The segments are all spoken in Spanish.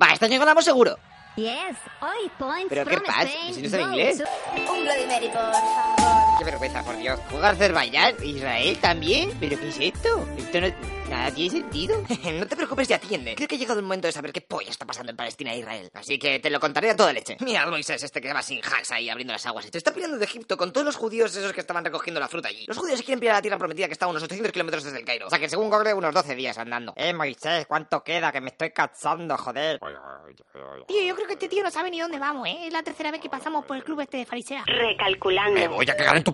Va, esta año ganamos seguro. Yes, hoy points ¿Pero qué from pasa? Spain Si no sabe go inglés. Un Bloody Mary, por favor. Qué vergüenza, por Dios. ¿Juega Azerbaiyán? ¿Israel también? ¿Pero qué es esto? Esto no... Nada tiene sentido. no te preocupes y atiende. Creo que ha llegado el momento de saber qué polla está pasando en Palestina e Israel. Así que te lo contaré a toda leche. Mira al Moisés este que va sin hacks ahí abriendo las aguas. Se está pirando de Egipto con todos los judíos esos que estaban recogiendo la fruta allí. Los judíos se quieren pillar a la tierra prometida que está a unos 800 kilómetros desde el Cairo. O sea que según Google unos 12 días andando. Eh, Moisés, ¿cuánto queda? Que me estoy cansando, joder. Tío, yo creo que este tío no sabe ni dónde vamos, ¿eh? Es la tercera vez que pasamos por el club este de farisea. Recalculando. Me voy a cagar en tu.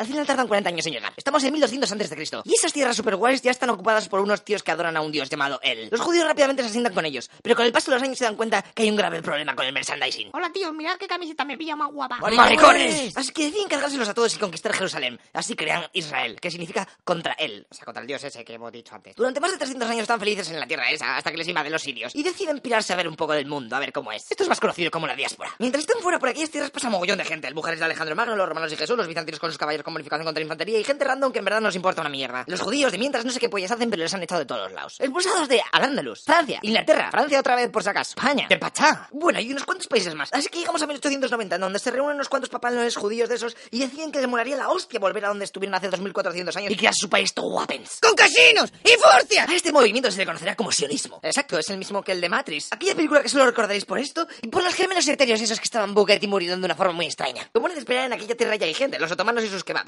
Al final tardan 40 años en llegar. Estamos en 1200 antes de Cristo. Y esas tierras super guays ya están ocupadas por unos tíos que adoran a un dios llamado él. Los judíos rápidamente se asientan con ellos, pero con el paso de los años se dan cuenta que hay un grave problema con el merchandising. Hola, tío, mirad qué camiseta me pilla más guapa. ¡Maricones! Así que deciden cargárselos a todos y conquistar Jerusalén. Así crean Israel, que significa contra él. O sea, contra el dios ese que hemos dicho antes. Durante más de 300 años están felices en la tierra esa, hasta que les invaden los sirios. Y deciden pirarse a ver un poco del mundo, a ver cómo es. Esto es más conocido como la diáspora. Mientras estén fuera por aquellas tierras pasa mogollón de gente. El mujeres de Alejandro Magno, los romanos y Jesús, los bizantinos con sus caballeros con contra infantería y gente random que en verdad nos importa una mierda. Los judíos de mientras no sé qué pollas hacen, pero les han echado de todos los lados. Expulsados de Al-Ándalus, Francia, Inglaterra, Francia otra vez por si acaso, España, de Pachá. Bueno, y unos cuantos países más. Así que llegamos a 1890, en donde se reúnen unos cuantos papalones judíos de esos y deciden que les molaría la hostia volver a donde estuvieron hace 2400 años y crear su país todo guapens. ¡Con casinos y furcia! A este movimiento se le conocerá como sionismo. Exacto, es el mismo que el de Matrix. Aquella película que solo recordaréis por esto y por los gemelos etéreos esos que estaban buquet y muriendo de una forma muy extraña. Como era de esperar en aquella tierra ya hay gente, los otomanos y sus kebabs.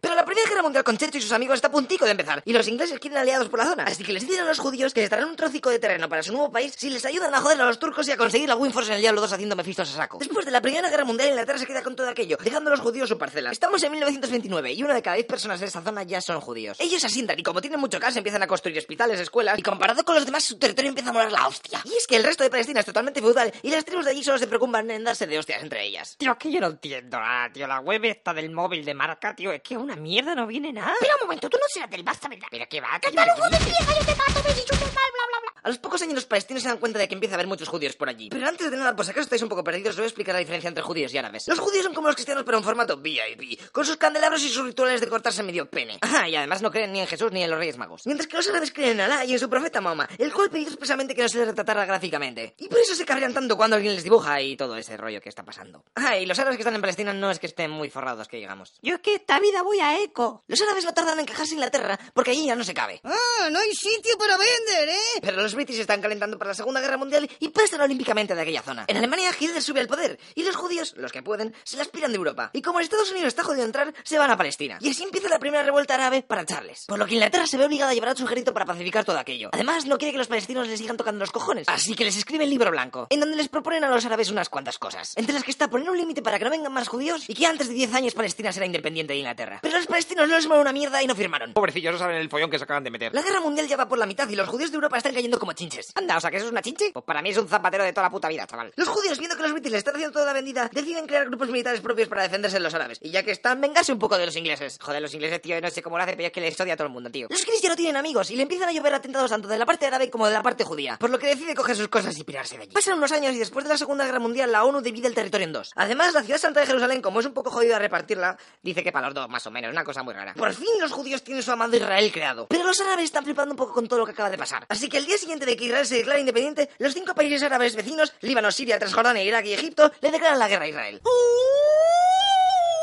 Pero la primera guerra mundial con Checho y sus amigos está a puntico de empezar y los ingleses quieren aliados por la zona. Así que les dicen a los judíos que les darán un trocico de terreno para su nuevo país si les ayudan a joder a los turcos y a conseguir la Winforce en el Diablo 2 haciendo mefistos a saco. Después de la primera guerra mundial, Inglaterra se queda con todo aquello, dejando a los judíos su parcela. Estamos en 1929 y una de cada diez personas de esta zona ya son judíos. Ellos asientan y como tienen mucho gas empiezan a construir hospitales, escuelas y comparado con los demás su territorio empieza a molar la hostia. Y es que el resto de Palestina es totalmente feudal y las tribus de allí solo se preocupan en darse de hostias entre ellas. Tío, que yo no entiendo nada, tío. La web esta del móvil de marca, tío, es que una mierda no viene nada. Espera un momento, tú no serás del basta, ¿verdad? Pero qué va. ¡Catalujo de vieja, yo te mato, me he dicho mal, bla, bla, bla! A los pocos años los palestinos se dan cuenta de que empieza a haber muchos judíos por allí. Pero antes de nada, por si acaso estáis un poco perdidos, os voy a explicar la diferencia entre judíos y árabes. Los judíos son como los cristianos, pero en formato VIP, con sus candelabros y sus rituales de cortarse medio pene. Ajá, y además no creen ni en Jesús ni en los Reyes Magos. Mientras que los árabes creen en Alá y en su profeta Mahoma, el cual pidió expresamente que no se les retratara gráficamente. Y por eso se cabrean tanto cuando alguien les dibuja y todo ese rollo que está pasando. Ah, y los árabes que están en Palestina no es que estén muy forrados que Yo es que esta vida voy a eco. Los árabes no tardan en encajarse en Inglaterra porque allí ya no se cabe. Ah, no hay sitio para vender, ¿eh? Pero los british están calentando para la Segunda Guerra Mundial y pasan olímpicamente de aquella zona. En Alemania Hitler sube al poder y los judíos, los que pueden, se las piran de Europa. Y como Estados Unidos está jodido entrar, se van a Palestina. Y así empieza la primera revuelta árabe para echarles. Por lo que Inglaterra se ve obligada a llevar a su ejército para pacificar todo aquello. Además, no quiere que los palestinos les sigan tocando los cojones. Así que les escribe el libro blanco, en donde les proponen a los árabes unas cuantas cosas. Entre las que está poner un límite para que no vengan más judíos y que antes de 10 años Palestina será independiente de Inglaterra. Pero los palestinos no les mola una mierda y no firmaron. Pobrecillos, no saben el follón que se acaban de meter. La guerra mundial ya va por la mitad y los judíos de Europa están cayendo como chinches. Anda, o sea, que eso es una chinche. Pues para mí es un zapatero de toda la puta vida, chaval. Los judíos, viendo que los british les están haciendo toda la vendida, deciden crear grupos militares propios para defenderse de los árabes. Y ya que están, vengarse un poco de los ingleses. Joder, los ingleses, tío, no sé cómo lo hacen, pero es que les odia a todo el mundo, tío. Los cristianos tienen amigos y le empiezan a llover atentados tanto de la parte árabe como de la parte judía, por lo que decide coger sus cosas y pirarse de allí. Pasan unos años y después de la Segunda Guerra Mundial la ONU divide el territorio en dos. Además, la ciudad santa de Jerusalén, como es un poco jodida repartirla, Dice que para los dos, más o menos, una cosa muy rara. por fin los judíos tienen su amado Israel creado. Pero los árabes están flipando un poco con todo lo que acaba de pasar. Así que el día siguiente de que Israel se declara independiente, los cinco países árabes vecinos, Líbano, Siria, Transjordania, Irak y Egipto, le declaran la guerra a Israel.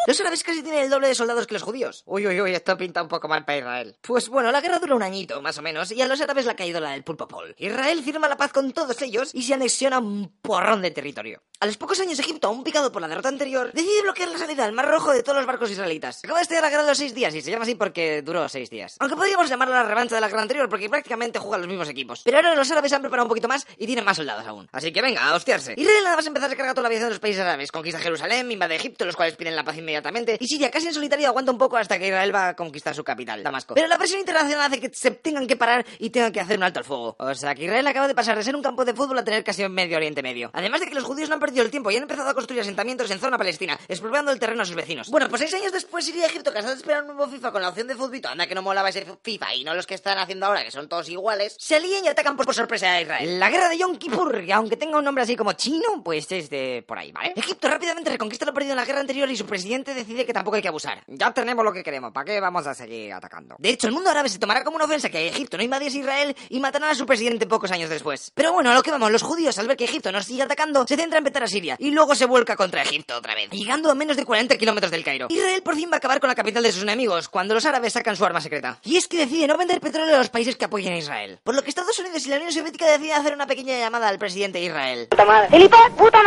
Los árabes casi tienen el doble de soldados que los judíos. Uy, uy, uy, esto pinta un poco mal para Israel. Pues bueno, la guerra dura un añito, más o menos, y a los árabes le ha caído la del pulpo pol. Israel firma la paz con todos ellos y se anexiona un porrón de territorio. A los pocos años Egipto, aún picado por la derrota anterior, decide bloquear la salida al Mar Rojo de todos los barcos israelitas. Acaba de estallar la guerra de los seis días y se llama así porque duró seis días. Aunque podríamos llamarla la revancha de la guerra anterior porque prácticamente juegan los mismos equipos. Pero ahora los árabes han preparado un poquito más y tienen más soldados aún. Así que venga, a hostiarse. Israel nada más empezar a cargar toda la aviación de los países árabes. Conquista Jerusalén, invade Egipto, los cuales piden la paz inmediata inmediatamente y Siria casi en solitario aguanta un poco hasta que Israel va a conquistar su capital, Damasco. Pero la presión internacional hace que se tengan que parar y tengan que hacer un alto al fuego. O sea que Israel acaba de pasar de ser un campo de fútbol a tener casi un Medio Oriente Medio. Además de que los judíos no han perdido el tiempo y han empezado a construir asentamientos en zona palestina, expropiando el terreno a sus vecinos. Bueno, pues seis años después Siria y Egipto cansados de esperar un nuevo FIFA con la opción de fútbol, anda que no molaba ese FIFA y no los que están haciendo ahora, que son todos iguales, se alían y atacan por, por sorpresa a Israel. La guerra de Yom Kippur, que aunque tenga un nombre así como chino, pues es de por ahí, ¿vale? Egipto rápidamente reconquista lo perdido en la guerra anterior y su presidente decide que tampoco hay que abusar. Ya tenemos lo que queremos, ¿para qué vamos a seguir atacando? De hecho, el mundo árabe se tomará como una ofensa que Egipto no invadiese Israel y matarán a su presidente pocos años después. Pero bueno, a lo que vamos, los judíos al ver que Egipto nos sigue atacando, se centra en petar a Siria y luego se vuelca contra Egipto otra vez, llegando a menos de 40 kilómetros del Cairo. Israel por fin va a acabar con la capital de sus enemigos cuando los árabes sacan su arma secreta. Y es que decide no vender petróleo a los países que apoyen a Israel. Por lo que Estados Unidos y la Unión Soviética deciden hacer una pequeña llamada al presidente de Israel.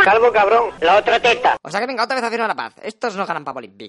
Calvo cabrón, la otra teta. O sea que venga otra vez a firmar la paz. Estos no ganan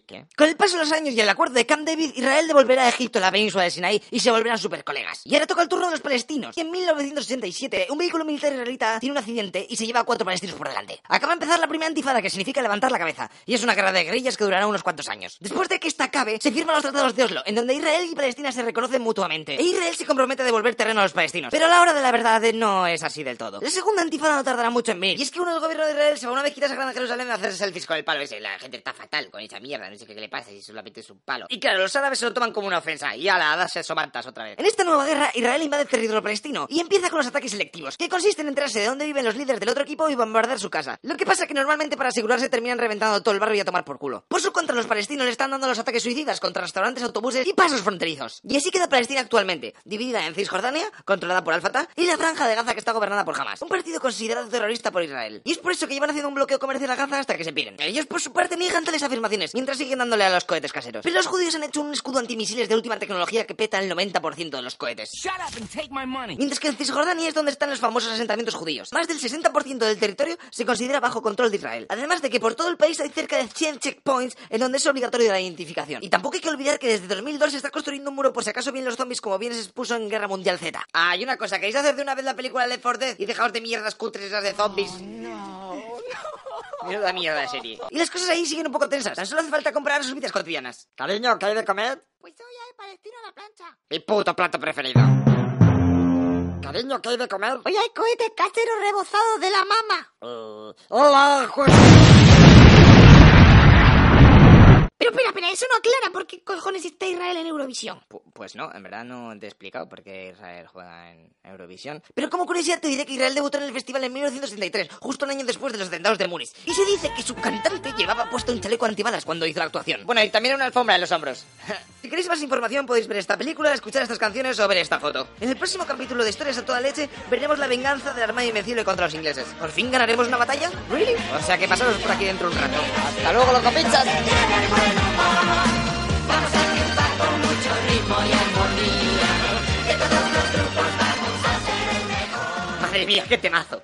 ¿eh? Con el paso de los años y el acuerdo de Camp David, Israel devolverá a Egipto la península de Sinaí y se volverán super colegas. Y ahora toca el turno de los palestinos. Y en 1967, un vehículo militar israelita tiene un accidente y se lleva a cuatro palestinos por delante. Acaba de empezar la primera antifada, que significa levantar la cabeza. Y es una guerra de guerrillas que durará unos cuantos años. Después de que esta acabe, se firman los tratados de Oslo, en donde Israel y Palestina se reconocen mutuamente. E Israel se compromete a devolver terreno a los palestinos. Pero a la hora de la verdad no es así del todo. La segunda antifada no tardará mucho en venir. Y es que uno del gobierno de Israel se va una vez a Gran Jerusalén a hacerse selfies con el palo ese. La gente está fatal con esa mierda, no sé qué le pasa si solamente es un palo. Y claro, los árabes se lo toman como una ofensa. Y a la hada se somantas otra vez. En esta nueva guerra, Israel invade el territorio palestino y empieza con los ataques selectivos, que consisten en enterarse de dónde viven los líderes del otro equipo y bombardear su casa. Lo que pasa es que normalmente para asegurarse terminan reventando todo el barrio y a tomar por culo. Por su contra, los palestinos le están dando los ataques suicidas contra restaurantes, autobuses y pasos fronterizos. Y así queda Palestina actualmente, dividida en Cisjordania, controlada por Al-Fatah, y la franja de Gaza que está gobernada por Hamas, un partido considerado terrorista por Israel. Y es por eso que llevan haciendo un bloqueo comercial a Gaza hasta que se piren. Ellos por su parte niegan tales afirmaciones, mientras siguen dándole a los cohetes caseros. Pero los judíos han hecho un escudo antimisiles de última tecnología que peta el 90% de los cohetes. Mientras que en Cisjordania es donde están los famosos asentamientos judíos. Más del 60% del territorio se considera bajo control de Israel. Además de que por todo el país hay cerca de 100 checkpoints en donde es obligatorio la identificación. Y tampoco hay que olvidar que desde 2002 se está construyendo un muro por si acaso vienen los zombies como bien se expuso en Guerra Mundial Z. Ah, y una cosa, ¿queréis hacer de una vez la película de Dead y dejaos de mierdas cutres de zombies? no, no. Menuda mierda de serie. Y las cosas ahí siguen un poco tensas. Tan solo hace falta comprar sus vidas cotidianas. Cariño, ¿qué hay de comer? Pues hoy hay palestino a la plancha. Mi puto plato preferido. Cariño, ¿qué hay de comer? Hoy hay cohetes caseros rebozados de la mama. Eh, hola, juez. Pero espera, espera, eso no aclara por qué cojones está Israel en Eurovisión. Pu- pues no, en verdad no te he explicado por qué Israel juega en Eurovisión. Pero como curiosidad te diré que Israel debutó en el festival en 1963, justo un año después de los atentados de Múnich. Y se dice que su cantante llevaba puesto un chaleco antibalas cuando hizo la actuación. Bueno, y también una alfombra en los hombros. si queréis más información podéis ver esta película, escuchar estas canciones o ver esta foto. En el próximo capítulo de Historias a toda leche veremos la venganza del armada invencible contra los ingleses. ¿Por fin ganaremos una batalla? ¿Really? O sea que pasaros por aquí dentro un rato. ¡Hasta luego, los compinchas! Madre mía, qué temazo.